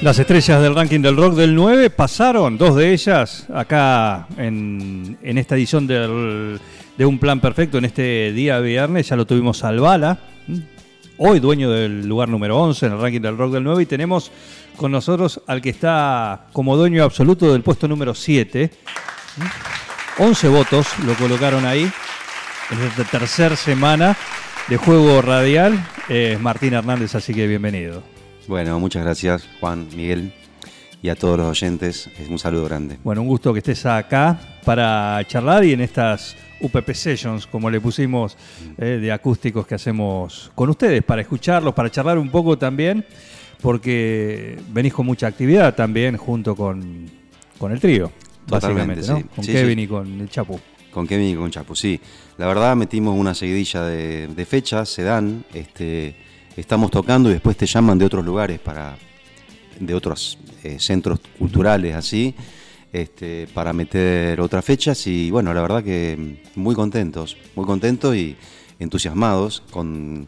Las estrellas del ranking del rock del 9 pasaron, dos de ellas, acá en, esta edición de Un Plan Perfecto, en este día viernes. Ya lo tuvimos al Bala, hoy dueño del lugar número 11 en el ranking del rock del 9. Y tenemos con nosotros al que está como dueño absoluto del puesto número 7. ¿m? 11 votos lo colocaron ahí en esta tercera semana de juego radial. Es Martín Hernández, así que bienvenido. Bueno, muchas gracias Juan, Miguel y a todos los oyentes. Es un saludo grande. Bueno, un gusto que estés acá para charlar y en estas UPP Sessions, como le pusimos, eh, de acústicos que hacemos con ustedes, para escucharlos, para charlar un poco también, porque venís con mucha actividad también junto con, con el trío, Totalmente, básicamente, ¿no? sí. Con Sí, Kevin sí. y con el Chapu. Con Kevin y con Chapu, sí. La verdad metimos una seguidilla de, de fechas, se dan, este, estamos tocando y después te llaman de otros lugares para, de otros eh, centros culturales así, este, para meter otras fechas y bueno, la verdad que muy contentos, muy contentos y entusiasmados con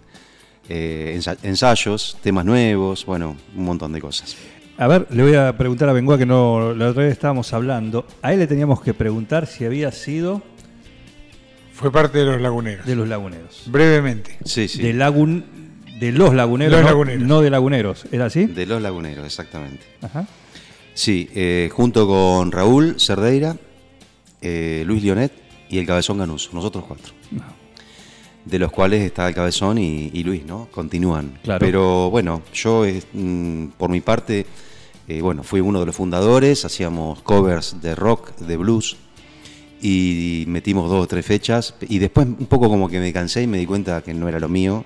eh, ensa- ensayos, temas nuevos, bueno, un montón de cosas. A ver, le voy a preguntar a Bengoa que no la otra vez estábamos hablando. A él le teníamos que preguntar si había sido Fue parte de los laguneros. de los laguneros. Brevemente. Sí, sí. De, lagun, de los laguneros, Los no, laguneros. no de laguneros. ¿Era así? De los laguneros, exactamente. Ajá. Sí, eh, junto con Raúl Cerdeira, eh, Luis Lionet y el Cabezón Ganuso, nosotros cuatro. De los cuales está el Cabezón y, y Luis, ¿no? Continúan. Claro. Pero bueno, yo eh, mm, por mi parte, eh, bueno, fui uno de los fundadores, hacíamos covers de rock, de blues, y metimos dos o tres fechas, y después un poco como que me cansé y me di cuenta que no era lo mío,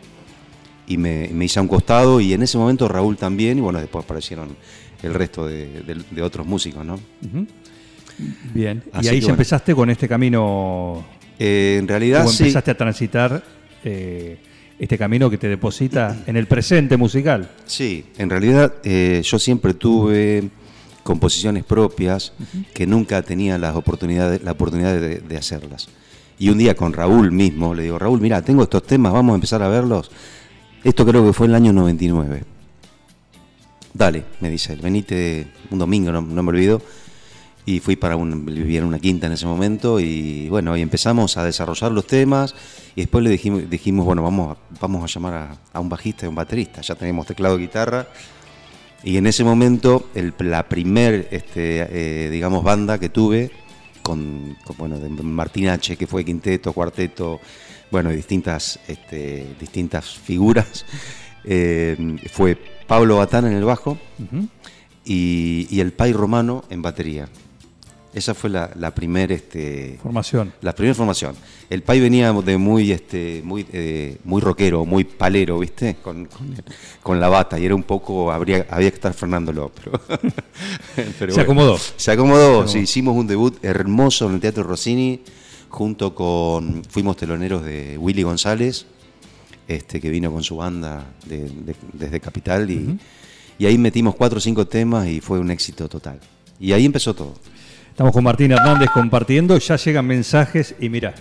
y me, me hice a un costado, y en ese momento Raúl también, y bueno, después aparecieron el resto de, de- de otros músicos, ¿no? Bien. Así y ahí que ya bueno. empezaste con este camino, Eh, en realidad sí, empezaste a transitar eh, este camino que te deposita en el presente musical. sí, en realidad eh, yo siempre tuve composiciones propias que nunca tenía las oportunidades, la oportunidad de, de hacerlas. Y un día con Raúl mismo, le digo, Raúl, mira, tengo estos temas, vamos a empezar a verlos. Esto creo que fue el año 99. Dale, me dice él, venite un domingo, no, me olvido. Y fui para un, en una quinta en ese momento y bueno, y empezamos a desarrollar los temas y después le dijimos, dijimos bueno, vamos, vamos a llamar a, a un bajista y un baterista, ya tenemos teclado, guitarra y en ese momento el- la primer, este, eh, digamos, banda que tuve con, con, bueno, de Martín H, que fue quinteto, cuarteto, bueno, distintas, este, distintas figuras, eh, fue Pablo Batán en el bajo y, y el Pai Romano en batería. Esa fue la, la primera este, Formación. la primera formación. El Pai venía de muy este muy eh, muy rockero, muy palero, ¿viste? Con, con, con la bata y era un poco habría había que estar frenándolo, pero, pero Se acomodó. Se acomodó, acomodó. sí, hicimos un debut hermoso en el Teatro Rossini junto con fuimos teloneros de Willy González, este que vino con su banda de- de- desde Capital y, y ahí metimos cuatro o cinco temas y fue un éxito total. Y ahí empezó todo. Estamos con Martín Hernández compartiendo, ya llegan mensajes y mira,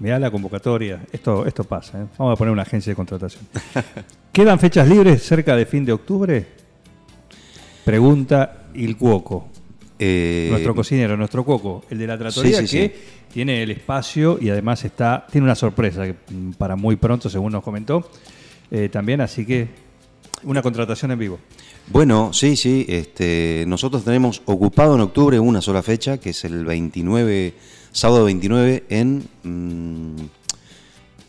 mira la convocatoria, esto, esto pasa, ¿eh? vamos a poner una agencia de contratación. ¿Quedan fechas libres cerca de fin de octubre? Pregunta Il Cuoco, Eh, nuestro cocinero, nuestro Cuoco, el de la tratoría Sí, sí, que sí. tiene el espacio y además está tiene una sorpresa que, mm, para muy pronto, según nos comentó, eh, también, así que una contratación en vivo. Bueno, sí, sí. Este, nosotros tenemos ocupado en octubre una sola fecha, que es el 29, sábado 29 en, mm,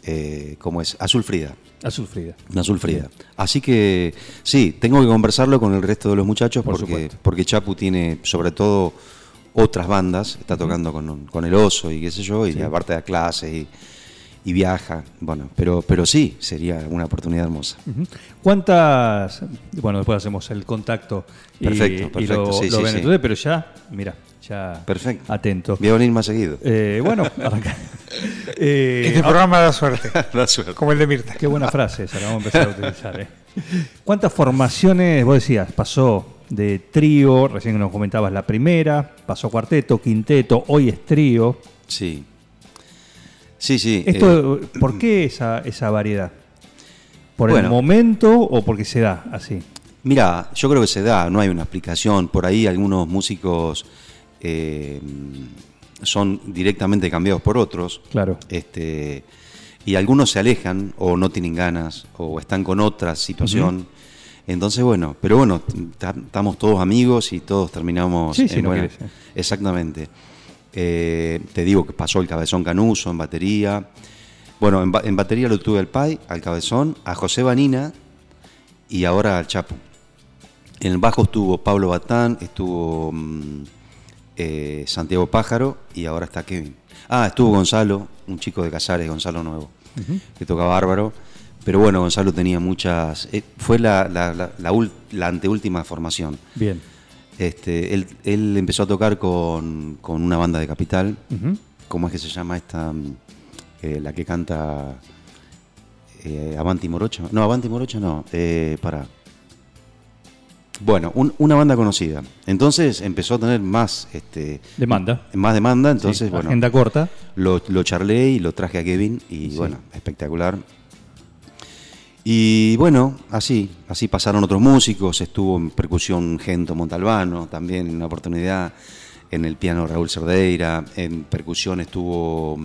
eh, ¿cómo es? Azul Frida. Azul Frida. En Azul Frida. Así que sí, tengo que conversarlo con el resto de los muchachos Por porque, supuesto. porque Chapu tiene sobre todo otras bandas, está tocando con, con el oso y qué sé yo, y aparte da clases y, y viaja. Bueno, pero, pero sí, sería una oportunidad hermosa. ¿Cuántas? Bueno, después hacemos el contacto y, Perfecto, y perfecto, lo, sí, lo sí, ven. sí. Entonces, pero ya, mira, ya Perfecto. atento. Voy a venir más seguido. Eh, bueno, arranca. Eh, Este programa da suerte, La suerte. como el de Mirta. Qué buena frase esa, la vamos a empezar a utilizar. ¿eh? ¿Cuántas formaciones, vos decías, pasó de trío, recién nos comentabas la primera, pasó cuarteto, quinteto, hoy es trío? Sí. Sí, sí. eh, Esto, ¿Por qué esa, esa variedad? ¿Por el momento o porque se da así? Mira, yo creo que se da, no hay una explicación. Por ahí algunos músicos eh, son directamente cambiados por otros. Claro. Este, y algunos se alejan o no tienen ganas o están con otra situación. Entonces, bueno, pero bueno, ta- estamos todos amigos y todos terminamos. Sí, sí, en no querés, eh. Exactamente. Eh, te digo que pasó el Cabezón Canuso en batería. Bueno, en, ba- en batería lo tuve al Pai, al Cabezón, a José Vanina y ahora al Chapo. En el bajo estuvo Pablo Batán, estuvo mm, eh, Santiago Pájaro y ahora está Kevin. Ah, estuvo Gonzalo, un chico de Casares, Gonzalo Nuevo, que toca bárbaro. Pero bueno, Gonzalo tenía muchas... eh, fue la, la, la- la ul- la anteúltima formación. Bien. Este, él, él empezó a tocar con, con una banda de Capital. ¿Cómo es que se llama esta? mm, eh, la que canta Avanti Morocha. No, Avanti Morocha no. Eh, para. Bueno, un- una banda conocida. Entonces empezó a tener más, este, Demanda. más demanda. Entonces, Sí, bueno, Agenda corta. lo, lo charlé y lo traje a Kevin y Sí. bueno, espectacular. Y bueno, así, así pasaron otros músicos, estuvo en percusión Gento Montalbano, también en una oportunidad, en el piano Raúl Cerdeira, en percusión estuvo...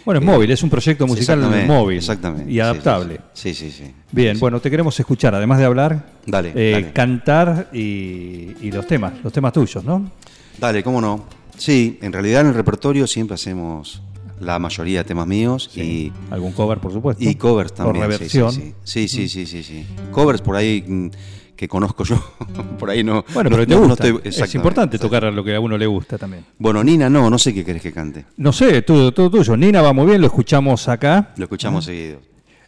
mm, Bueno, es eh, móvil, es un proyecto musical exactamente, móvil. Exactamente. Y sí, adaptable. Sí, sí, sí. sí. Bien, Sí. bueno, te queremos escuchar, además de hablar, Dale, eh, dale. cantar y, y los temas, los temas tuyos, ¿no? Dale, cómo no. Sí, en realidad en el repertorio siempre hacemos la mayoría de temas míos y... Algún cover, por supuesto. Y covers también. O sí, reversión. Sí, sí, sí, sí, sí, sí. Covers por ahí mm, que conozco yo, por ahí no. Bueno, no- pero te no- no gusta. estoy- es importante tocar lo que a uno le gusta también. Bueno, Nina, no, no sé qué querés que cante. No sé, todo, todo tuyo. Nina va muy bien, lo escuchamos acá. Lo escuchamos seguido.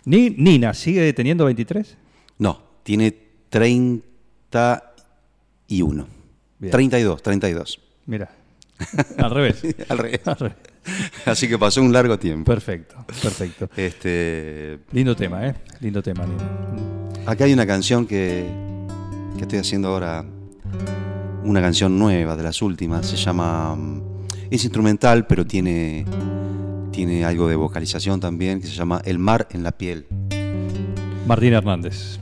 Ni, Nina, ¿sigue teniendo 23? No, tiene 31. Bien. 32, 32. Mira, al revés. Al revés. Al revés. Así que pasó un largo tiempo. Perfecto, perfecto. Este, Lindo tema, ¿eh? Lindo tema, Nina. acá hay una canción que, que estoy haciendo ahora una canción nueva de las últimas, se llama... Mm, es instrumental, pero tiene, tiene algo de vocalización también, que se llama El mar en la piel. Martín Hernández.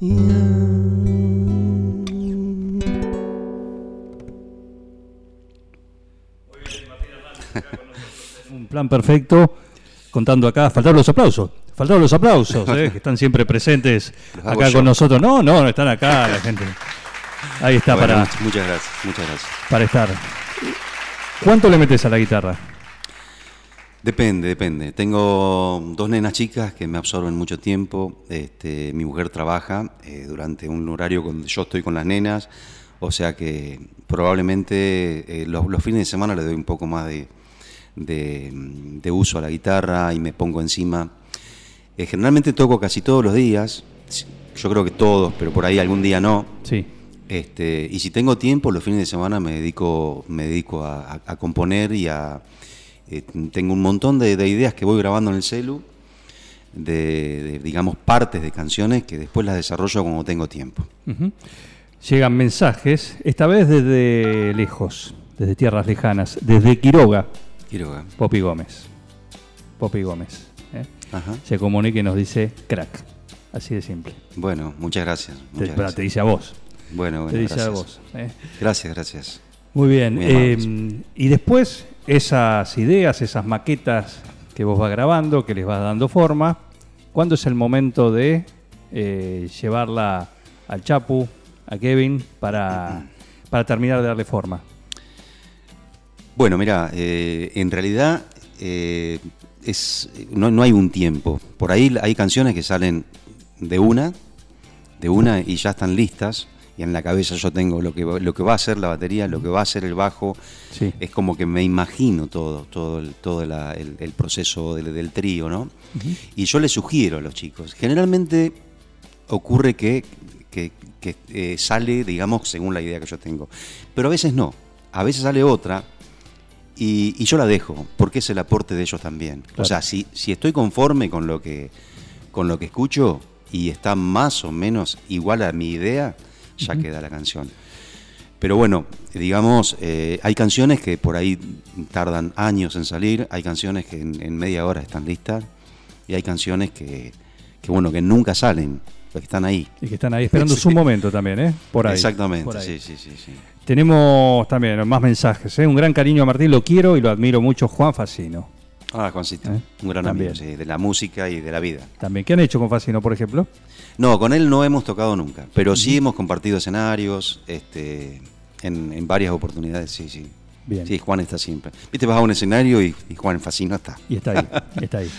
Un plan perfecto, contando acá, faltaron los aplausos, faltaron los aplausos, ¿eh? que están siempre presentes acá con nosotros. No, no, están acá la gente. Ahí está para. Muchas gracias, muchas gracias. Para estar. ¿Cuánto le metes a la guitarra? Depende, depende. Tengo dos nenas chicas que me absorben mucho tiempo. Este, mi mujer trabaja eh, durante un horario donde yo estoy con las nenas, o sea que probablemente eh, los, los fines de semana le doy un poco más de, de, de uso a la guitarra y me pongo encima. Eh, generalmente toco casi todos los días, yo creo que todos, pero por ahí algún día no. Sí. Este, y si tengo tiempo, los fines de semana me dedico, me dedico a, a- a componer y a... eh, tengo un montón de, de ideas que voy grabando en el celu, de, de, digamos, partes de canciones que después las desarrollo cuando tengo tiempo. Llegan mensajes, esta vez desde lejos, desde tierras lejanas, desde Quiroga, Quiroga. Popi Gómez. Popi Gómez. ¿eh? Ajá. Se comunica y nos dice crack. Así de simple. Bueno, muchas gracias. Te, Muchas pero gracias. te dice a vos. Bueno, te dice a vos. ¿eh? Gracias, gracias. Muy bien. Muy eh, y después, esas ideas, esas maquetas que vos vas grabando, que les vas dando forma, ¿cuándo es el momento de eh, llevarla al Chapu, a Kevin, para, para terminar de darle forma? Bueno, mira, eh, en realidad eh, es, no, no hay un tiempo. Por ahí hay canciones que salen de una, de una y ya están listas. Y en la cabeza yo tengo lo que, va- lo que va a ser la batería, lo que va a ser el bajo. Sí. Es como que me imagino todo, todo el, todo la- el, el proceso del, del trío, ¿no? Y yo le sugiero a los chicos. Generalmente ocurre que, que- que, eh, sale, digamos, según la idea que yo tengo. Pero a veces no. A veces sale otra y, y yo la dejo, porque es el aporte de ellos también. Claro. O sea, si, si estoy conforme con lo que con lo que escucho y está más o menos igual a mi idea, ya queda la canción. Pero bueno, digamos, eh, hay canciones que por ahí tardan años en salir, hay canciones que en, en media hora están listas y hay canciones que, que, bueno, que nunca salen, pero que están ahí. Y que están ahí esperando Sí. su momento también, ¿eh? Por ahí. Exactamente, por ahí. sí, sí, sí, sí. Tenemos también más mensajes, ¿eh? Un gran cariño a Martín, lo quiero y lo admiro mucho, Juan Facino. Ah, Juancito, ¿Eh? un gran También. amigo, sí, de la música y de la vida. También, ¿qué han hecho con Facino, por ejemplo? No, con él no hemos tocado nunca, pero sí hemos compartido escenarios, este, en, en varias oportunidades, sí, sí. Bien. Sí, Juan está siempre. Viste, vas a un escenario y, y Juan Facino está. Y está ahí, está ahí.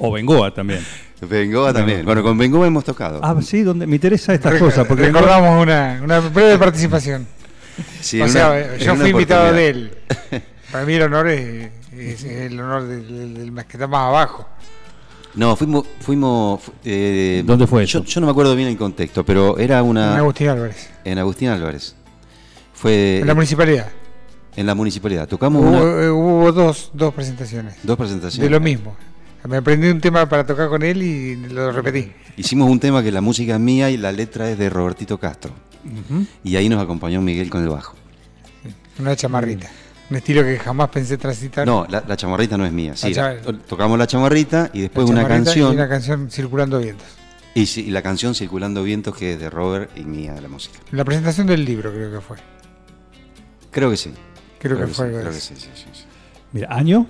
O Bengoa también. Bengoa también. Bueno, con Bengoa hemos tocado. Ah, sí, donde me interesa estas cosas, porque Bengoa- Recordamos una, una breve participación. Sí, o sea, yo fui invitado de él. Para mí el honor es, es el honor del, del- del más que está más abajo. No, fuimos... fuimos fu- eh, ¿Dónde fue yo, eso? yo no me acuerdo bien el contexto, pero era una... En Agustín Álvarez. en Agustín Álvarez. Fue En la municipalidad. en la municipalidad. Tocamos Hubo, una- eh, hubo dos, dos presentaciones. dos presentaciones. De lo mismo. Me aprendí un tema para tocar con él y lo repetí. Hicimos un tema que la música es mía y la letra es de Robertito Castro. Y ahí nos acompañó Miguel con el bajo. Una chamarrita. Un estilo que jamás pensé transitar. No, la, la chamarrita no es mía. Sí, La la- chama- tocamos la chamarrita y La después una chamarrita canción. Y una canción Circulando Vientos. Y, sí, y la canción Circulando Vientos, que es de Robert y mía de la música. La presentación del libro creo que fue. Creo que sí. Creo, que, sí, fue. de creo que sí, sí, sí, sí. Mira, año.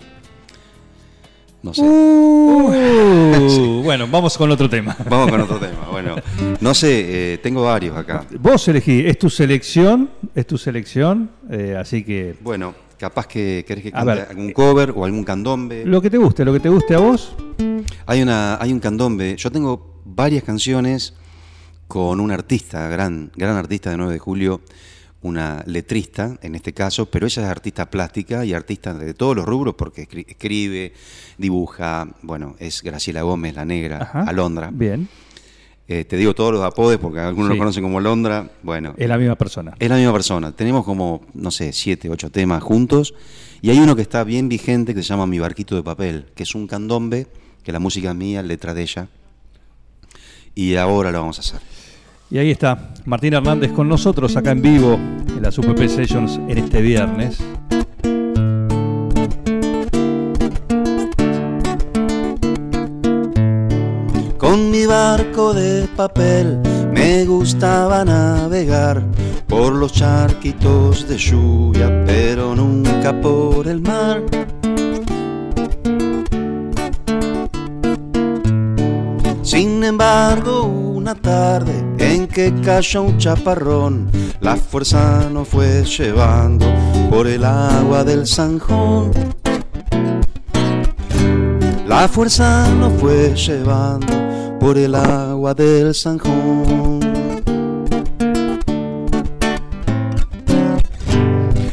No sé. Uh, Bueno, vamos con otro tema. Vamos con otro tema. Bueno, no sé, eh, tengo varios acá. Vos elegí, es tu selección, es tu selección, eh, así que Bueno, capaz que querés que cante algún cover o algún candombe. lo que te guste, lo que te guste a vos. Hay, una, hay un candombe. Yo tengo varias canciones con un artista, gran, gran artista de 9 de julio, una letrista en este caso, pero ella es artista plástica y artista de todos los rubros porque escri- escribe, dibuja, bueno, es Graciela Gómez, la negra, Ajá. Alondra. Bien, Eh, te digo todos los apodes porque algunos Sí. lo conocen como Alondra. Bueno, es la misma persona. es la misma persona. Tenemos como, no sé, siete, ocho temas juntos. Y hay uno que está bien vigente que se llama Mi Barquito de Papel, que es un candombe, que la música es mía, letra de ella. Y ahora lo vamos a hacer. Y ahí está, Martín Hernández con nosotros acá en vivo en las UPP Sessions en este viernes. barco de papel me gustaba navegar por los charquitos de lluvia, pero nunca por el mar. Sin embargo, una tarde en que cayó un chaparrón, la fuerza nos fue llevando por el agua del Sanjón. La fuerza nos fue llevando por el agua del Sanjón.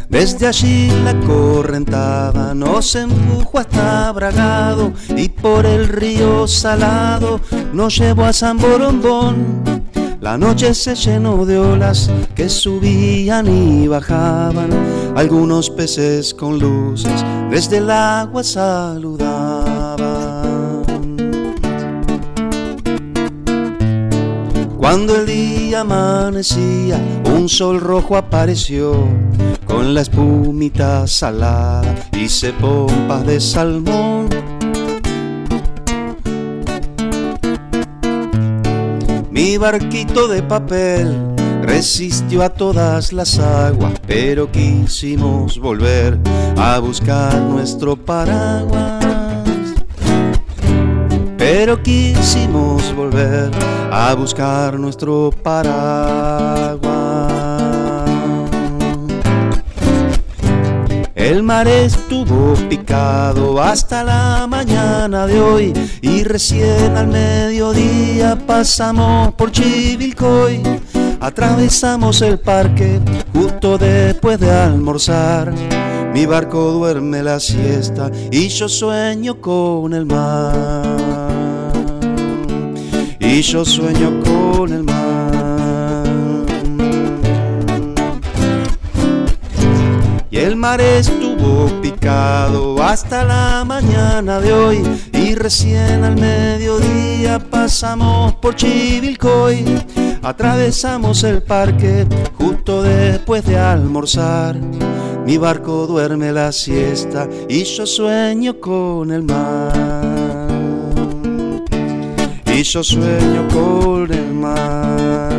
Desde allí la correntada nos empujó hasta Bragado y por el río Salado nos llevó a San Borombón. La noche se llenó de olas que subían y bajaban, algunos peces con luces desde el agua saludaban. Cuando el día amanecía, un sol rojo apareció con la espumita salada hice pompas de salmón. Mi barquito de papel resistió a todas las aguas, pero quisimos volver a buscar nuestro paraguas. Pero quisimos volver a buscar nuestro paraguas. El mar estuvo picado hasta la mañana de hoy y recién al mediodía pasamos por Chivilcoy. Atravesamos el parque justo después de almorzar. Mi barco duerme la siesta y yo sueño con el mar. Y yo sueño con el mar. Y el mar estuvo picado hasta la mañana de hoy y recién al mediodía pasamos por Chivilcoy. Atravesamos el parque justo después de almorzar. Mi barco duerme la siesta y yo sueño con el mar. Y yo sueño con el mar.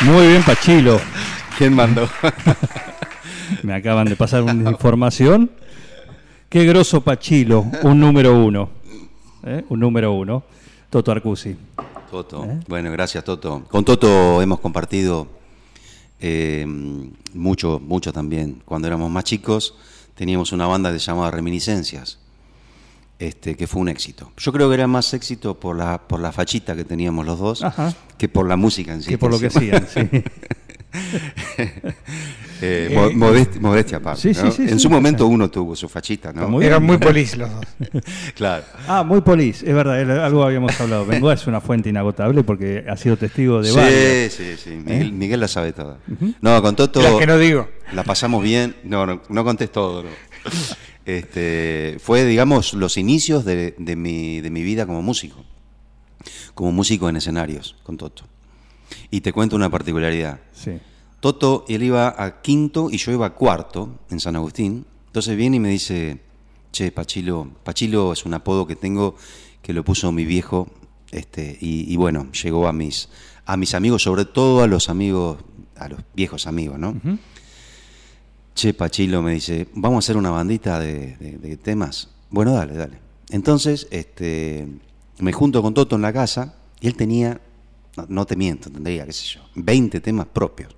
Muy bien, Pachilo. ¿Quién mandó? Me acaban de pasar una información. Qué grosso Pachilo, un número uno. ¿eh? Un número uno. Toto Arcusi. Toto. ¿Eh? Bueno, gracias, Toto. Con Toto hemos compartido eh, mucho, mucho también. Cuando éramos más chicos, teníamos una banda que se llamaba Reminiscencias, este, que fue un éxito. Yo creo que era más éxito por la, por la fachita que teníamos los dos Ajá. que por la música en sí. Que por lo que hacían, sí. Eh, mo- modest- modestia aparte. Sí, sí, ¿no? sí, en sí. su momento uno tuvo su fachita, ¿no? Está muy Eran bien. muy polis los dos. Claro. Ah, muy polis, es verdad, algo habíamos hablado. Bengoa es una fuente inagotable porque ha sido testigo de Sí, varios. sí, sí. Miguel, ¿Eh? Miguel la sabe toda. No, con Toto. Las que no digo. La pasamos bien. No, no, no contés todo. no. Este, fue, digamos, los inicios de, de mi, de mi vida como músico. Como músico en escenarios, con Toto. Y te cuento una particularidad. Sí. Toto, él iba a quinto y yo iba a cuarto en San Agustín. Entonces viene y me dice, che, Pachilo, Pachilo es un apodo que tengo que lo puso mi viejo, este, y, y bueno, llegó a mis, a mis amigos, sobre todo a los amigos, a los viejos amigos, ¿no? Che, Pachilo me dice, vamos a hacer una bandita de, de- de temas. Bueno, dale, dale. Entonces, este, me junto con Toto en la casa y él tenía, no, te miento, tendría, qué sé yo, 20 temas propios.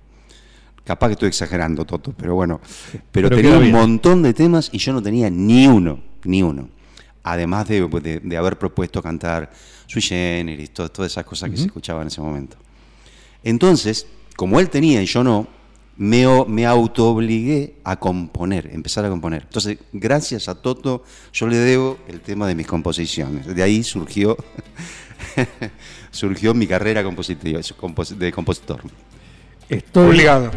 Capaz que estoy exagerando, Toto, pero bueno. Pero, pero tenía un montón de temas y yo no tenía ni uno, ni uno. Además de, de- de haber propuesto cantar Sui Generis, to- todas esas cosas que se escuchaban en ese momento. Entonces, como él tenía y yo no, me, me autoobligué a componer, empezar a componer. Entonces, gracias a Toto, yo le debo el tema de mis composiciones. De ahí surgió, surgió mi carrera compositiva, compos- de compositor. Estoy, Obligado.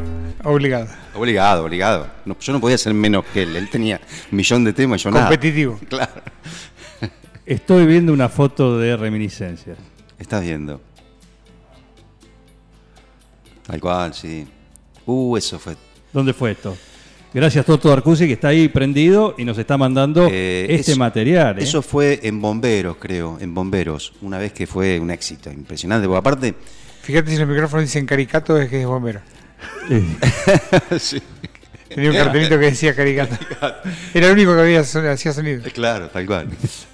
Obligado. Obligado, obligado. No, yo no podía ser menos que él. Él tenía un millón de temas y yo nada. Competitivo. Claro. estoy viendo una foto de reminiscencias. Estás viendo. Tal cual, sí. Uh, eso fue. ¿Dónde fue esto? Gracias Toto Arcusi que está ahí prendido y nos está mandando Eh, este eso- material. ¿eh? Eso fue en Bomberos, creo, en Bomberos, una vez que fue un éxito impresionante. Porque aparte, Fíjate si en el micrófono dicen caricato es que es bombero. Eh, Sí. Tenía un cartelito que decía caricato. Era el único que había hacía sonido. Claro, tal cual.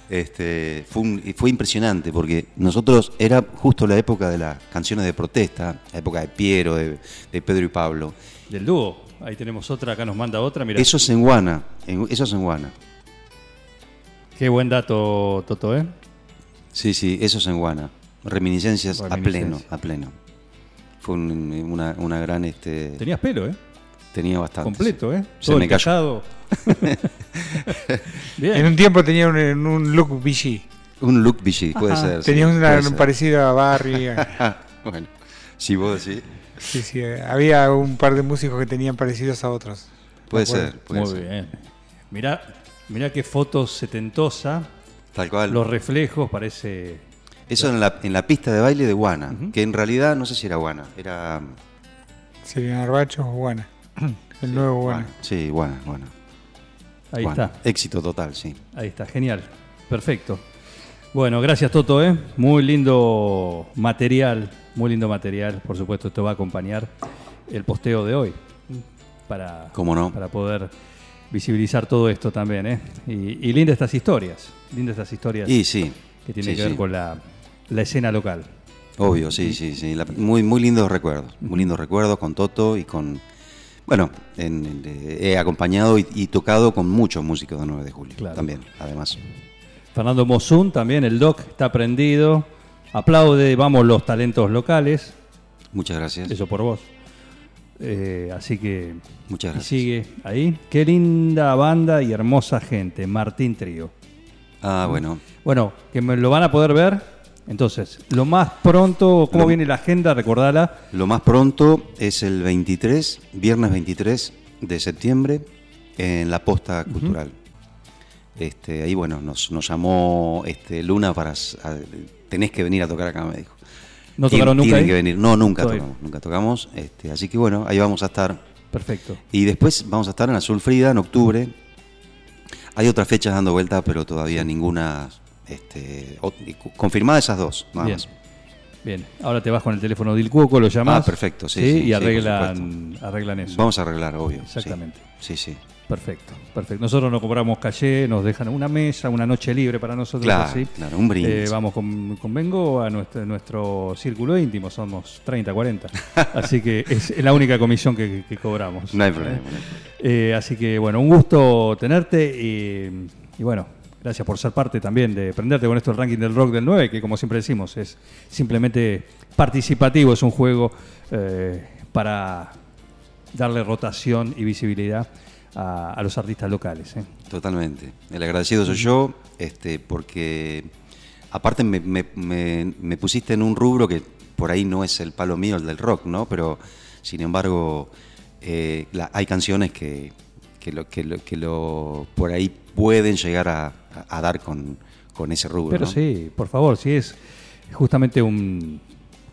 Este, fue, un- y fue impresionante porque nosotros era justo la época de las canciones de protesta, la época de Piero, de, de Pedro y Pablo. del dúo. Ahí tenemos otra, acá nos manda otra. Mira, Eso es en Guana, en- eso es en Guana. qué buen dato, Toto, ¿eh? Sí, sí, eso es en Guana. Reminiscencias, a pleno, a pleno. Fue un- una, una gran, este, Tenías pelo, ¿eh? Tenía bastante. Completo, ¿eh? Se Todo me cayó. Bien. En un tiempo tenía un, un look VG. Un look VG, puede Ajá. ser. sí, Tenía una- puede un ser. parecido a Barry. bueno, si vos decís, Sí, sí, eh, había un par de músicos que tenían parecidos a otros. puede ser, puede Muy ser. bien. Mirá, mirá qué foto setentosa. Tal cual. Los reflejos, parece. Eso en la, en la pista de baile de Guana, que en realidad no sé si era Guana, era Serían Arbacho o Guana. El nuevo. Guana. Sí, Guana, Guana. Ahí está. Éxito total, sí. Ahí está, genial. Perfecto. Bueno, gracias Toto, ¿eh? Muy lindo material, muy lindo material. Por supuesto, esto va a acompañar el posteo de hoy para, ¿Cómo no? para poder visibilizar todo esto también, ¿eh? Y, y lindas estas historias, lindas estas historias Y sí. que tienen sí, que ver sí. con la, la escena local. Obvio, sí, sí, sí. La- muy, muy lindos recuerdos. Muy lindos recuerdos con Toto y con. Bueno, en- en- eh, he acompañado y, y tocado con muchos músicos de 9 de julio. Claro. También, además. Fernando Mosun también, el doc está prendido. Aplaude, vamos, los talentos locales. Muchas gracias. Eso por vos. Eh, así que Muchas gracias. sigue ahí. Qué linda banda y hermosa gente. Martín Trío. Ah, bueno. Bueno, que me lo van a poder ver. Entonces, lo más pronto, ¿cómo Lo- viene la agenda? Recordala. Lo más pronto es el 23, viernes 23 de septiembre, en la posta cultural. Este, ahí, bueno, nos, nos llamó este, Luna para. a- tenés que venir a tocar acá, me dijo. ¿No tocaron nunca Tienen ahí? que venir. No, nunca tocamos. Nunca tocamos. Este, así que bueno, ahí vamos a estar. Perfecto. Y después vamos a estar en Azul Frida en octubre. Hay otras fechas dando vuelta, pero todavía ninguna. Este, o- confirmadas esas dos, nada Bien. más. Bien, ahora te vas con el teléfono del Cuoco, lo llamás. Ah, perfecto, sí, sí, y sí, arreglan, arreglan eso. Vamos a arreglar, obvio. Exactamente. Sí, sí. Perfecto, perfecto. Nosotros no cobramos calle, nos dejan una mesa, una noche libre para nosotros. Claro, así. claro, un brindis. Eh, vamos con, con Bengo a nuestro, nuestro círculo íntimo, somos 30, 40. así que es la única comisión que, que cobramos. No hay problema. Eh, no hay problema. eh, así que bueno, un gusto tenerte y, y bueno, gracias por ser parte también de prenderte con esto el ranking del rock del 9, que como siempre decimos es simplemente participativo, es un juego eh, para darle rotación y visibilidad a, los artistas locales. ¿eh? Totalmente. El agradecido soy yo, este, porque aparte me, me- pusiste en un rubro que por ahí no es el palo mío, el del rock, ¿no? Pero sin embargo, eh, hay canciones que, que, lo, que lo por ahí pueden llegar a, a- a dar con, con ese rubro. Pero ¿no? sí, por favor, si es justamente un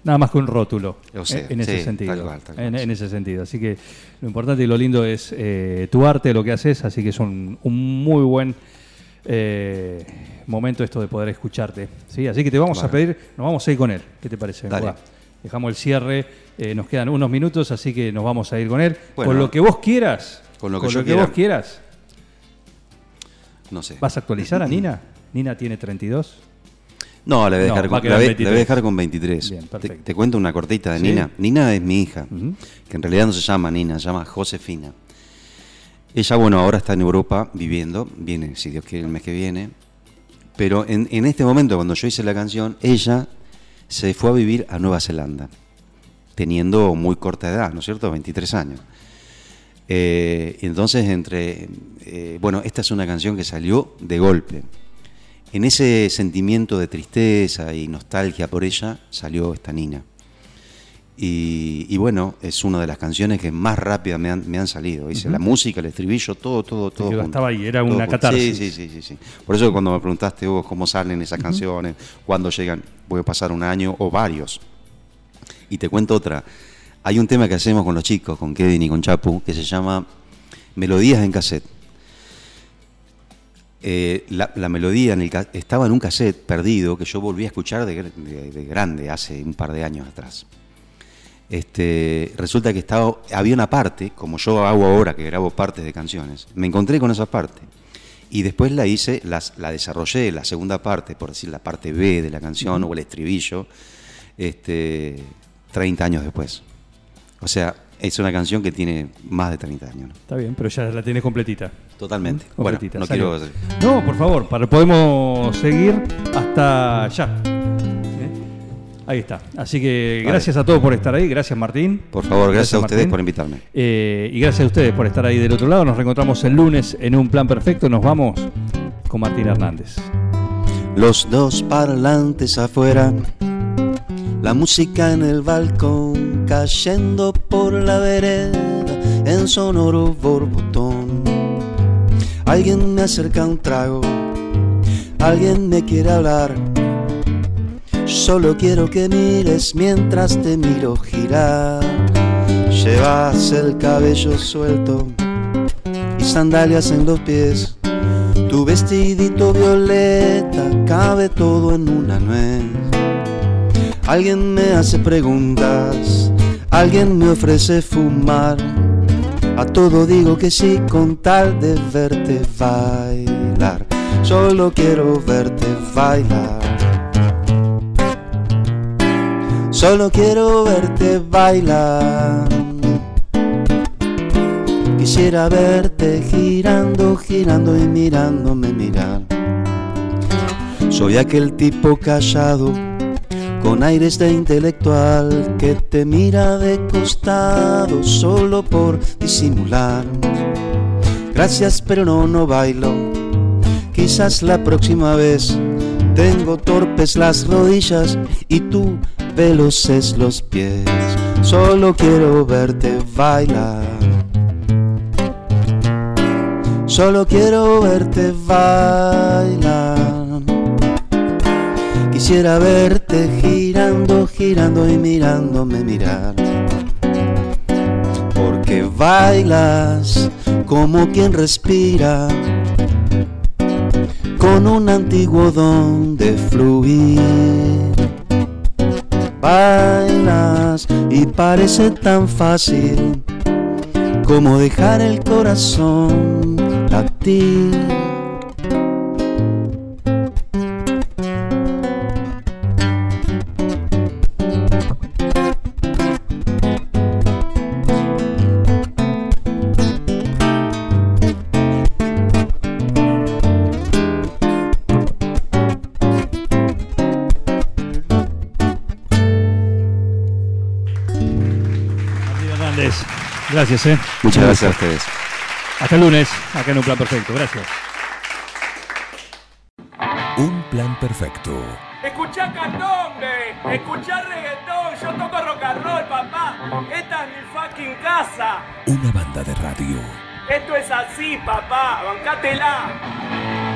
nada más que un rótulo Lo sé, eh, en ese sí, sentido. tal cual, tal en, cual, en sí. ese sentido. Así que lo importante y lo lindo es eh, tu arte, lo que haces, así que es un, un muy buen eh, momento esto de poder escucharte. ¿sí? Así que te vamos a pedir, nos vamos a ir con él. ¿Qué te parece? Dale. Dejamos el cierre, eh, nos quedan unos minutos, así que nos vamos a ir con él. Bueno. con lo que vos quieras. Con lo que yo quiera. vos quieras. No sé. ¿Vas a actualizar a Nina? Nina tiene 32. No, la voy a No, dejar, a con, la voy- 23. la voy a dejar con 23. Bien, te, cuento una cortita de Sí. Nina. Nina es mi hija, que en realidad no se llama Nina, se llama Josefina. Ella, bueno, ahora está en Europa viviendo, viene, si Dios quiere, el mes que viene. Pero en, en este momento, cuando yo hice la canción, ella se fue a vivir a Nueva Zelanda, teniendo muy corta edad, ¿no es cierto? 23 años. Eh, entonces, entre. eh, bueno, esta es una canción que salió de golpe. En ese sentimiento de tristeza y nostalgia por ella, salió esta Nina. Y, y bueno, es una de las canciones que más rápida me han, me han salido. Hice la música, el estribillo, todo, todo, todo. junto. estaba ahí, era una catarsis. Sí, sí, sí, sí, sí. Por eso cuando me preguntaste vos cómo salen esas canciones, cuándo llegan, puede pasar un año o varios. Y te cuento otra. Hay un tema que hacemos con los chicos, con Kevin y con Chapu, que se llama Melodías en cassette. Eh, la, melodía estaba en un cassette perdido que yo volví a escuchar de, gr- de- de grande hace un par de años atrás. este, resulta que había una parte, como yo hago ahora, que grabo partes de canciones, me encontré con esa parte. Y después la hice, la desarrollé, la segunda parte, por decir la parte B de la canción o el estribillo, este, 30 años después. O sea, es una canción que tiene más de 30 años. ¿no? Está bien, pero ya la tienes completita. Totalmente. Completita, bueno, no salió. quiero... No, por favor, para, podemos seguir hasta ya. ¿Eh? Ahí está. Así que Vale. gracias a todos por estar ahí. Gracias, Martín. Por favor, gracias, a ustedes Martín. por invitarme. Eh, y gracias a ustedes por estar ahí del otro lado. Nos reencontramos el lunes en un plan perfecto. Nos vamos con Martín Hernández. Los dos parlantes afuera, la música en el balcón, cayendo por la vereda en sonoro borbotón. Alguien me acerca un trago, alguien me quiere hablar. Solo quiero que mires mientras te miro girar. Llevas el cabello suelto y sandalias en los pies. Tu vestidito violeta cabe todo en una nuez. Alguien me hace preguntas, alguien me ofrece fumar. A todo digo que sí con tal de verte bailar. Solo quiero verte bailar. Solo quiero verte bailar. Quisiera verte girando, girando y mirándome mirar. Soy aquel tipo callado, con aires de intelectual, que te mira de costado solo por disimular. Gracias, pero no, no bailo. Quizás la próxima vez tengo torpes las rodillas y tú veloces los pies. Solo quiero verte bailar. Solo quiero verte bailar. Quisiera verte girando, girando y mirándome mirar. Porque bailas como quien respira con un antiguo don de fluir. Bailas y parece tan fácil como dejar el corazón latir. Gracias, ¿eh? Muchas gracias a ustedes. Hasta el lunes, acá en un plan perfecto. Gracias. Un plan perfecto. Escuchá candombe, escuchá reggaetón, yo toco rock and roll, papá. Esta es mi fucking casa. Una banda de radio. Esto es así, papá, bancátela.